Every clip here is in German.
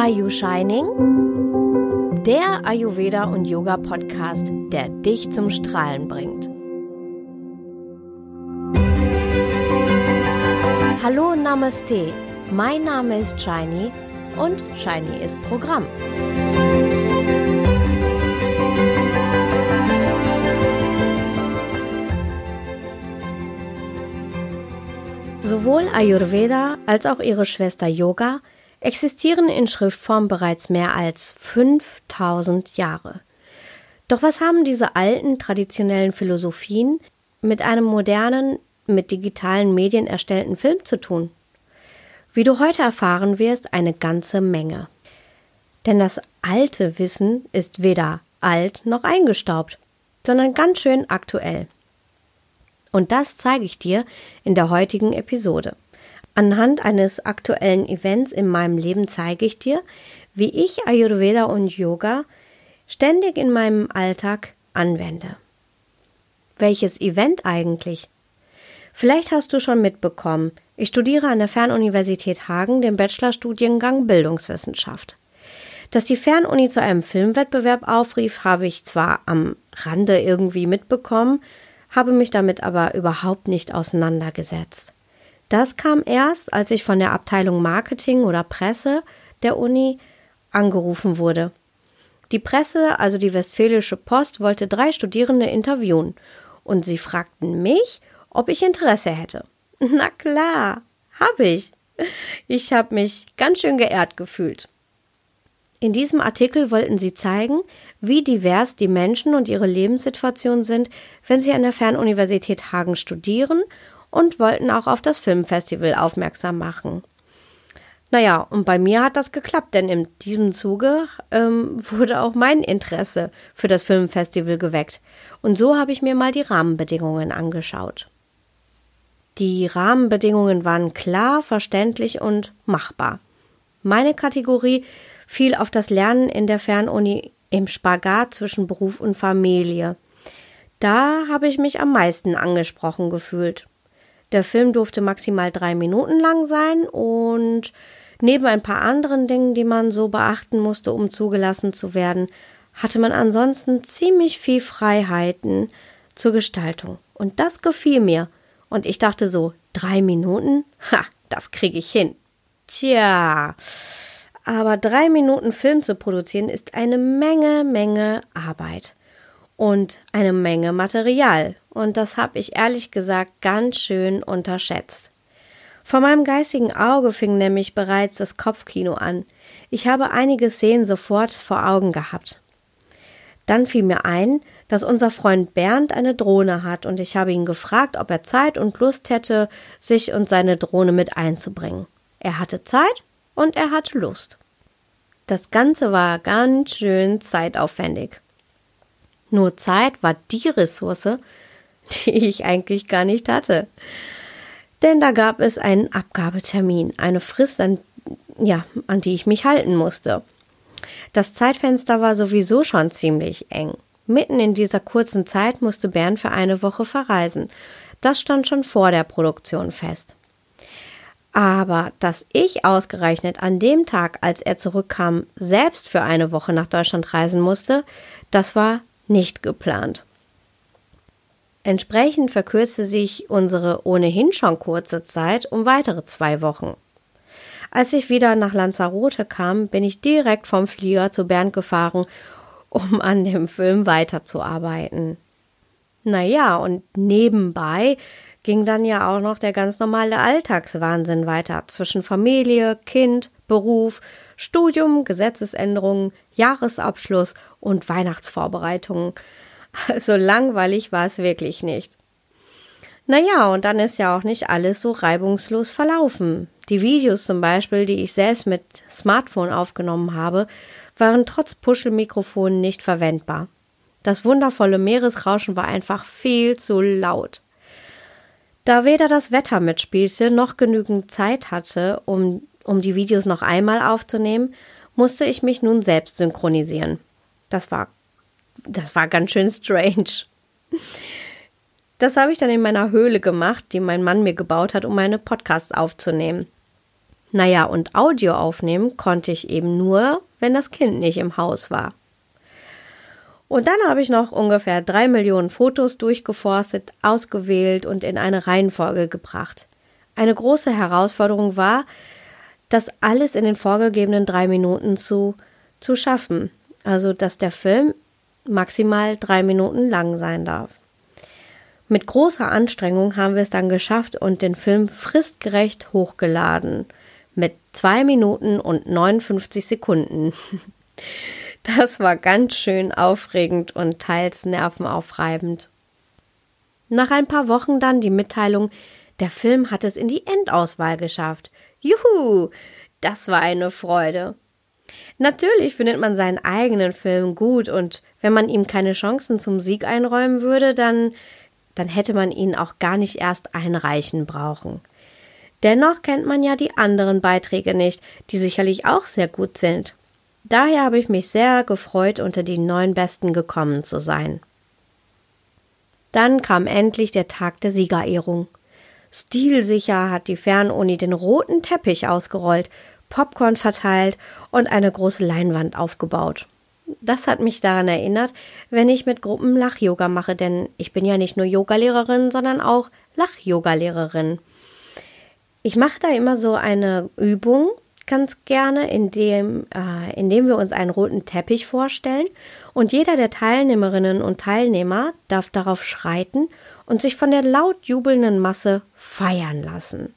Are You Shining? Der Ayurveda und Yoga Podcast, der dich zum Strahlen bringt. Hallo Namaste, mein Name ist Shiny und Shiny ist Programm. Sowohl Ayurveda als auch ihre Schwester Yoga existieren in Schriftform bereits mehr als 5000 Jahre. Doch was haben diese alten traditionellen Philosophien mit einem modernen, mit digitalen Medien erstellten Film zu tun? Wie du heute erfahren wirst, eine ganze Menge. Denn das alte Wissen ist weder alt noch eingestaubt, sondern ganz schön aktuell. Und das zeige ich dir in der heutigen Episode. Anhand eines aktuellen Events in meinem Leben zeige ich dir, wie ich Ayurveda und Yoga ständig in meinem Alltag anwende. Welches Event eigentlich? Vielleicht hast du schon mitbekommen, ich studiere an der Fernuniversität Hagen den Bachelorstudiengang Bildungswissenschaft. Dass die Fernuni zu einem Filmwettbewerb aufrief, habe ich zwar am Rande irgendwie mitbekommen, habe mich damit aber überhaupt nicht auseinandergesetzt. Das kam erst, als ich von der Abteilung Marketing oder Presse der Uni angerufen wurde. Die Presse, also die Westfälische Post, wollte drei Studierende interviewen und sie fragten mich, ob ich Interesse hätte. Na klar, habe ich. Ich habe mich ganz schön geehrt gefühlt. In diesem Artikel wollten sie zeigen, wie divers die Menschen und ihre Lebenssituation sind, wenn sie an der Fernuniversität Hagen studieren und wollten auch auf das Filmfestival aufmerksam machen. Naja, und bei mir hat das geklappt, denn in diesem Zuge ähm, wurde auch mein Interesse für das Filmfestival geweckt. Und so habe ich mir mal die Rahmenbedingungen angeschaut. Die Rahmenbedingungen waren klar, verständlich und machbar. Meine Kategorie fiel auf das Lernen in der Fernuni im Spagat zwischen Beruf und Familie. Da habe ich mich am meisten angesprochen gefühlt. Der Film durfte maximal drei Minuten lang sein und neben ein paar anderen Dingen, die man so beachten musste, um zugelassen zu werden, hatte man ansonsten ziemlich viel Freiheiten zur Gestaltung. Und das gefiel mir. Und ich dachte so, drei Minuten? Ha, das kriege ich hin. Tja, aber drei Minuten Film zu produzieren ist eine Menge, Menge Arbeit und eine Menge Material. Und das habe ich ehrlich gesagt ganz schön unterschätzt. Vor meinem geistigen Auge fing nämlich bereits das Kopfkino an. Ich habe einige Szenen sofort vor Augen gehabt. Dann fiel mir ein, dass unser Freund Bernd eine Drohne hat und ich habe ihn gefragt, ob er Zeit und Lust hätte, sich und seine Drohne mit einzubringen. Er hatte Zeit und er hatte Lust. Das Ganze war ganz schön zeitaufwendig. Nur Zeit war die Ressource, die ich eigentlich gar nicht hatte. Denn da gab es einen Abgabetermin, eine Frist, an, ja, an die ich mich halten musste. Das Zeitfenster war sowieso schon ziemlich eng. Mitten in dieser kurzen Zeit musste Bernd für eine Woche verreisen. Das stand schon vor der Produktion fest. Aber dass ich ausgerechnet an dem Tag, als er zurückkam, selbst für eine Woche nach Deutschland reisen musste, das war nicht geplant. Entsprechend verkürzte sich unsere ohnehin schon kurze Zeit um weitere zwei Wochen. Als ich wieder nach Lanzarote kam, bin ich direkt vom Flieger zu Bernd gefahren, um an dem Film weiterzuarbeiten. Naja, und nebenbei ging dann ja auch noch der ganz normale Alltagswahnsinn weiter zwischen Familie, Kind, Beruf, Studium, Gesetzesänderungen, Jahresabschluss und Weihnachtsvorbereitungen. Also langweilig war es wirklich nicht. Naja, und dann ist ja auch nicht alles so reibungslos verlaufen. Die Videos zum Beispiel, die ich selbst mit Smartphone aufgenommen habe, waren trotz Puschelmikrofon nicht verwendbar. Das wundervolle Meeresrauschen war einfach viel zu laut. Da weder das Wetter mitspielte noch genügend Zeit hatte, um um die Videos noch einmal aufzunehmen, musste ich mich nun selbst synchronisieren. Das war, das war ganz schön strange. Das habe ich dann in meiner Höhle gemacht, die mein Mann mir gebaut hat, um meine Podcasts aufzunehmen. Naja, und Audio aufnehmen konnte ich eben nur, wenn das Kind nicht im Haus war. Und dann habe ich noch ungefähr drei Millionen Fotos durchgeforstet, ausgewählt und in eine Reihenfolge gebracht. Eine große Herausforderung war, das alles in den vorgegebenen drei Minuten zu, zu schaffen. Also, dass der Film maximal drei Minuten lang sein darf. Mit großer Anstrengung haben wir es dann geschafft und den Film fristgerecht hochgeladen. Mit zwei Minuten und 59 Sekunden. Das war ganz schön aufregend und teils nervenaufreibend. Nach ein paar Wochen dann die Mitteilung, der Film hat es in die Endauswahl geschafft. Juhu! Das war eine Freude. Natürlich findet man seinen eigenen Film gut und wenn man ihm keine Chancen zum Sieg einräumen würde, dann, dann hätte man ihn auch gar nicht erst einreichen brauchen. Dennoch kennt man ja die anderen Beiträge nicht, die sicherlich auch sehr gut sind. Daher habe ich mich sehr gefreut, unter die neun Besten gekommen zu sein. Dann kam endlich der Tag der Siegerehrung. Stilsicher hat die Fernuni den roten Teppich ausgerollt, Popcorn verteilt und eine große Leinwand aufgebaut. Das hat mich daran erinnert, wenn ich mit Gruppen Lach-Yoga mache, denn ich bin ja nicht nur Yogalehrerin, sondern auch Lach-Yoga-Lehrerin. Ich mache da immer so eine Übung, ganz gerne, indem, äh, indem wir uns einen roten Teppich vorstellen und jeder der Teilnehmerinnen und Teilnehmer darf darauf schreiten und sich von der laut jubelnden Masse feiern lassen.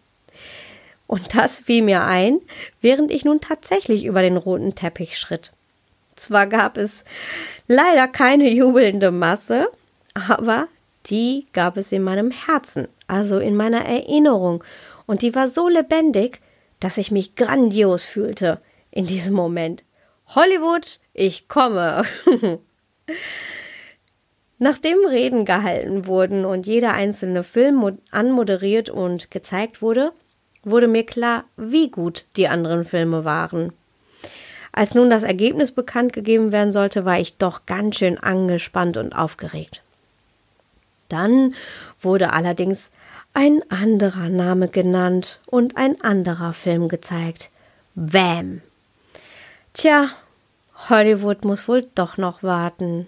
Und das fiel mir ein, während ich nun tatsächlich über den roten Teppich schritt. Zwar gab es leider keine jubelnde Masse, aber die gab es in meinem Herzen, also in meiner Erinnerung, und die war so lebendig, dass ich mich grandios fühlte in diesem Moment. Hollywood, ich komme. Nachdem Reden gehalten wurden und jeder einzelne Film anmoderiert und gezeigt wurde, wurde mir klar, wie gut die anderen Filme waren. Als nun das Ergebnis bekannt gegeben werden sollte, war ich doch ganz schön angespannt und aufgeregt. Dann wurde allerdings ein anderer Name genannt und ein anderer Film gezeigt. Wham! Tja, Hollywood muss wohl doch noch warten.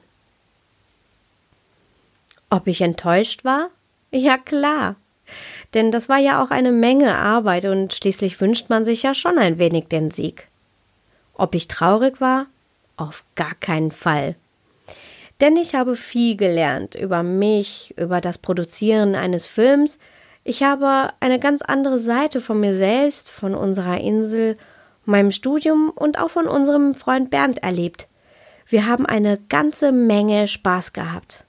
Ob ich enttäuscht war? Ja klar. Denn das war ja auch eine Menge Arbeit und schließlich wünscht man sich ja schon ein wenig den Sieg. Ob ich traurig war? Auf gar keinen Fall. Denn ich habe viel gelernt über mich, über das Produzieren eines Films, ich habe eine ganz andere Seite von mir selbst, von unserer Insel, meinem Studium und auch von unserem Freund Bernd erlebt. Wir haben eine ganze Menge Spaß gehabt.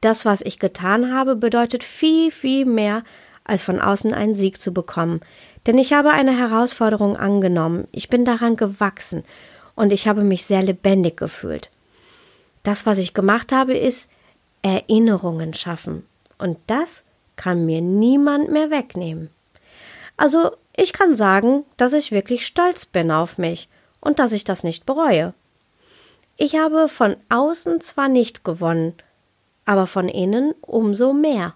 Das, was ich getan habe, bedeutet viel, viel mehr, als von außen einen Sieg zu bekommen. Denn ich habe eine Herausforderung angenommen, ich bin daran gewachsen und ich habe mich sehr lebendig gefühlt. Das, was ich gemacht habe, ist Erinnerungen schaffen. Und das kann mir niemand mehr wegnehmen. Also ich kann sagen, dass ich wirklich stolz bin auf mich und dass ich das nicht bereue. Ich habe von außen zwar nicht gewonnen, aber von innen umso mehr.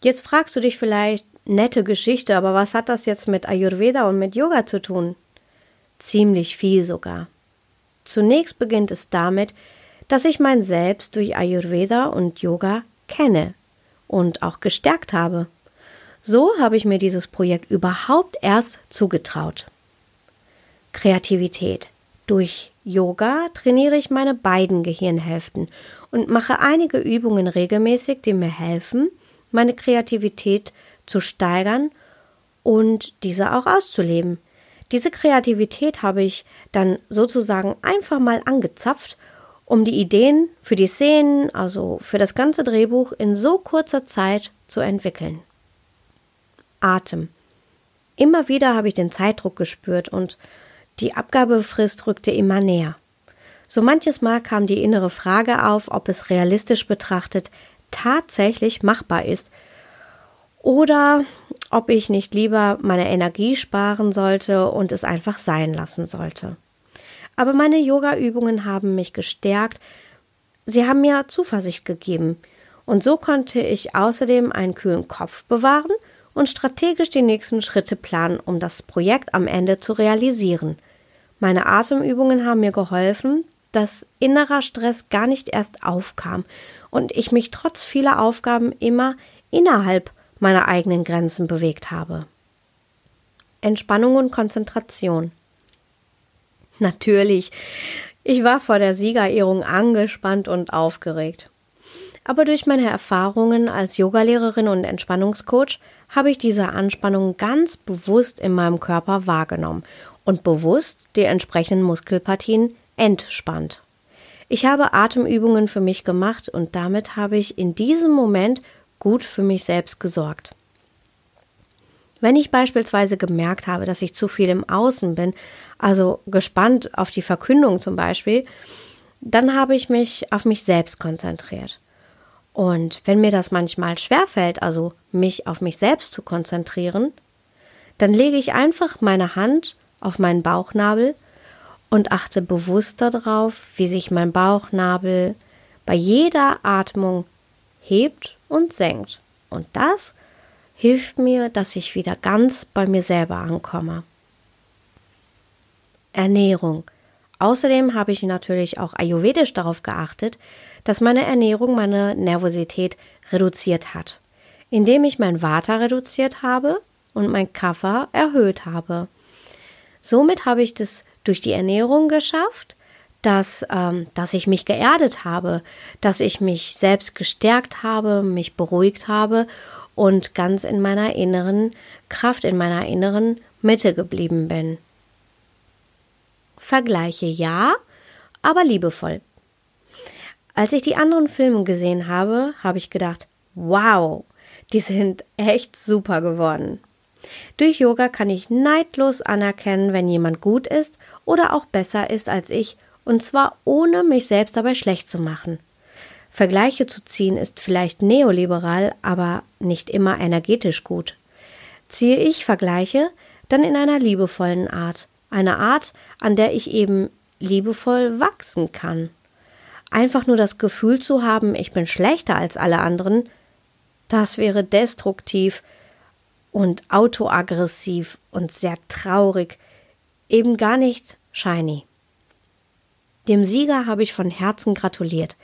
Jetzt fragst du dich vielleicht, nette Geschichte, aber was hat das jetzt mit Ayurveda und mit Yoga zu tun? Ziemlich viel sogar. Zunächst beginnt es damit, dass ich mein Selbst durch Ayurveda und Yoga kenne und auch gestärkt habe. So habe ich mir dieses Projekt überhaupt erst zugetraut. Kreativität. Durch Yoga trainiere ich meine beiden Gehirnhälften und mache einige Übungen regelmäßig, die mir helfen, meine Kreativität zu steigern und diese auch auszuleben. Diese Kreativität habe ich dann sozusagen einfach mal angezapft um die Ideen für die Szenen, also für das ganze Drehbuch in so kurzer Zeit zu entwickeln. Atem. Immer wieder habe ich den Zeitdruck gespürt und die Abgabefrist rückte immer näher. So manches Mal kam die innere Frage auf, ob es realistisch betrachtet tatsächlich machbar ist oder ob ich nicht lieber meine Energie sparen sollte und es einfach sein lassen sollte. Aber meine Yoga-Übungen haben mich gestärkt. Sie haben mir Zuversicht gegeben. Und so konnte ich außerdem einen kühlen Kopf bewahren und strategisch die nächsten Schritte planen, um das Projekt am Ende zu realisieren. Meine Atemübungen haben mir geholfen, dass innerer Stress gar nicht erst aufkam und ich mich trotz vieler Aufgaben immer innerhalb meiner eigenen Grenzen bewegt habe. Entspannung und Konzentration. Natürlich, ich war vor der Siegerehrung angespannt und aufgeregt. Aber durch meine Erfahrungen als Yogalehrerin und Entspannungscoach habe ich diese Anspannung ganz bewusst in meinem Körper wahrgenommen und bewusst die entsprechenden Muskelpartien entspannt. Ich habe Atemübungen für mich gemacht und damit habe ich in diesem Moment gut für mich selbst gesorgt. Wenn ich beispielsweise gemerkt habe, dass ich zu viel im Außen bin, also gespannt auf die Verkündung zum Beispiel, dann habe ich mich auf mich selbst konzentriert. Und wenn mir das manchmal schwerfällt, also mich auf mich selbst zu konzentrieren, dann lege ich einfach meine Hand auf meinen Bauchnabel und achte bewusst darauf, wie sich mein Bauchnabel bei jeder Atmung hebt und senkt. Und das hilft mir, dass ich wieder ganz bei mir selber ankomme. Ernährung. Außerdem habe ich natürlich auch ayurvedisch darauf geachtet, dass meine Ernährung meine Nervosität reduziert hat, indem ich mein Vata reduziert habe und mein Kapha erhöht habe. Somit habe ich das durch die Ernährung geschafft, dass, ähm, dass ich mich geerdet habe, dass ich mich selbst gestärkt habe, mich beruhigt habe und ganz in meiner inneren Kraft, in meiner inneren Mitte geblieben bin. Vergleiche ja, aber liebevoll. Als ich die anderen Filme gesehen habe, habe ich gedacht, wow, die sind echt super geworden. Durch Yoga kann ich neidlos anerkennen, wenn jemand gut ist oder auch besser ist als ich, und zwar ohne mich selbst dabei schlecht zu machen. Vergleiche zu ziehen ist vielleicht neoliberal, aber nicht immer energetisch gut. Ziehe ich Vergleiche, dann in einer liebevollen Art, eine Art, an der ich eben liebevoll wachsen kann. Einfach nur das Gefühl zu haben, ich bin schlechter als alle anderen, das wäre destruktiv und autoaggressiv und sehr traurig, eben gar nicht shiny. Dem Sieger habe ich von Herzen gratuliert.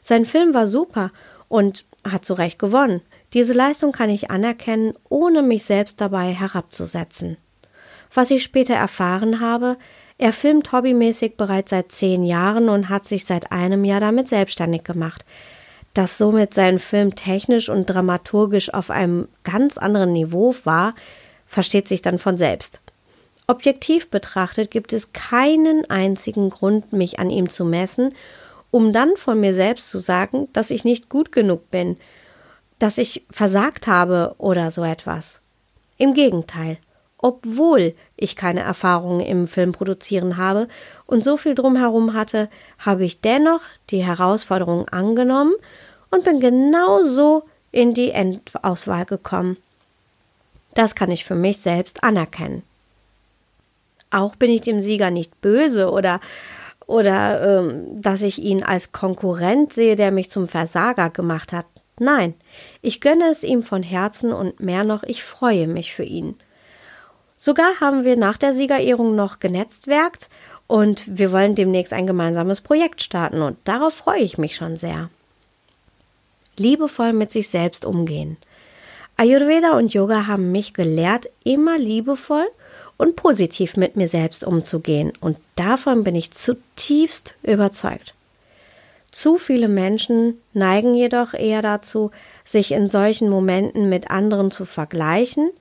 Sein Film war super und hat zu Recht gewonnen. Diese Leistung kann ich anerkennen, ohne mich selbst dabei herabzusetzen. Was ich später erfahren habe, er filmt hobbymäßig bereits seit zehn Jahren und hat sich seit einem Jahr damit selbstständig gemacht. Dass somit sein Film technisch und dramaturgisch auf einem ganz anderen Niveau war, versteht sich dann von selbst. Objektiv betrachtet gibt es keinen einzigen Grund, mich an ihm zu messen, um dann von mir selbst zu sagen, dass ich nicht gut genug bin, dass ich versagt habe oder so etwas. Im Gegenteil, obwohl ich keine Erfahrungen im Filmproduzieren habe und so viel drumherum hatte, habe ich dennoch die Herausforderung angenommen und bin genauso in die Endauswahl gekommen. Das kann ich für mich selbst anerkennen. Auch bin ich dem Sieger nicht böse oder oder ähm, dass ich ihn als Konkurrent sehe, der mich zum Versager gemacht hat. Nein, ich gönne es ihm von Herzen und mehr noch, ich freue mich für ihn. Sogar haben wir nach der Siegerehrung noch genetzwerkt und wir wollen demnächst ein gemeinsames Projekt starten und darauf freue ich mich schon sehr. Liebevoll mit sich selbst umgehen. Ayurveda und Yoga haben mich gelehrt, immer liebevoll und positiv mit mir selbst umzugehen und davon bin ich zutiefst überzeugt. Zu viele Menschen neigen jedoch eher dazu, sich in solchen Momenten mit anderen zu vergleichen –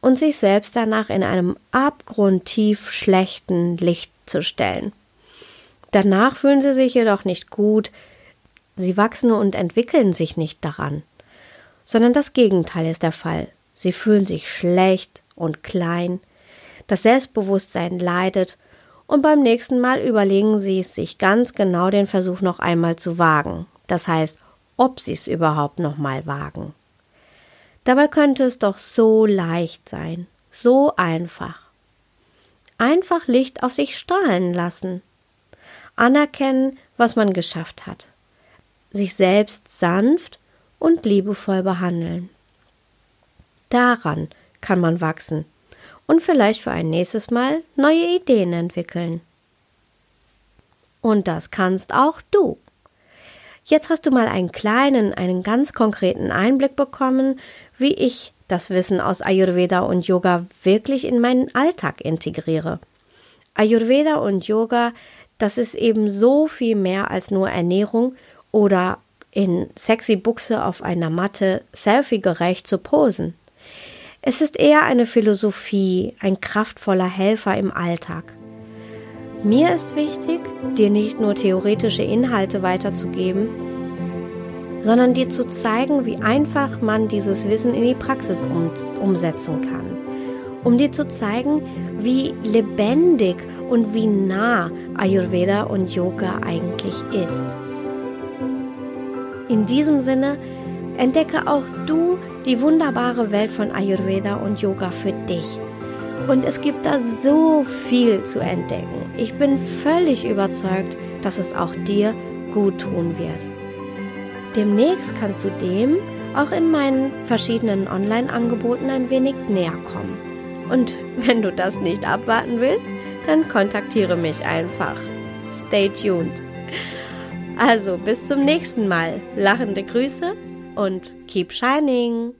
und sich selbst danach in einem abgrundtief schlechten Licht zu stellen. Danach fühlen sie sich jedoch nicht gut, sie wachsen und entwickeln sich nicht daran, sondern das Gegenteil ist der Fall. Sie fühlen sich schlecht und klein, das Selbstbewusstsein leidet, und beim nächsten Mal überlegen sie es sich ganz genau den Versuch noch einmal zu wagen, das heißt, ob sie es überhaupt noch mal wagen. Dabei könnte es doch so leicht sein, so einfach. Einfach Licht auf sich strahlen lassen. Anerkennen, was man geschafft hat. Sich selbst sanft und liebevoll behandeln. Daran kann man wachsen und vielleicht für ein nächstes Mal neue Ideen entwickeln. Und das kannst auch du. Jetzt hast du mal einen kleinen, einen ganz konkreten Einblick bekommen, wie ich das Wissen aus Ayurveda und Yoga wirklich in meinen Alltag integriere. Ayurveda und Yoga, das ist eben so viel mehr als nur Ernährung oder in sexy Buchse auf einer Matte selfie-gerecht zu posen. Es ist eher eine Philosophie, ein kraftvoller Helfer im Alltag. Mir ist wichtig, dir nicht nur theoretische Inhalte weiterzugeben, sondern dir zu zeigen, wie einfach man dieses Wissen in die Praxis um, umsetzen kann. Um dir zu zeigen, wie lebendig und wie nah Ayurveda und Yoga eigentlich ist. In diesem Sinne entdecke auch du die wunderbare Welt von Ayurveda und Yoga für dich. Und es gibt da so viel zu entdecken. Ich bin völlig überzeugt, dass es auch dir gut tun wird. Demnächst kannst du dem auch in meinen verschiedenen Online-Angeboten ein wenig näher kommen. Und wenn du das nicht abwarten willst, dann kontaktiere mich einfach. Stay tuned. Also bis zum nächsten Mal. Lachende Grüße und keep shining.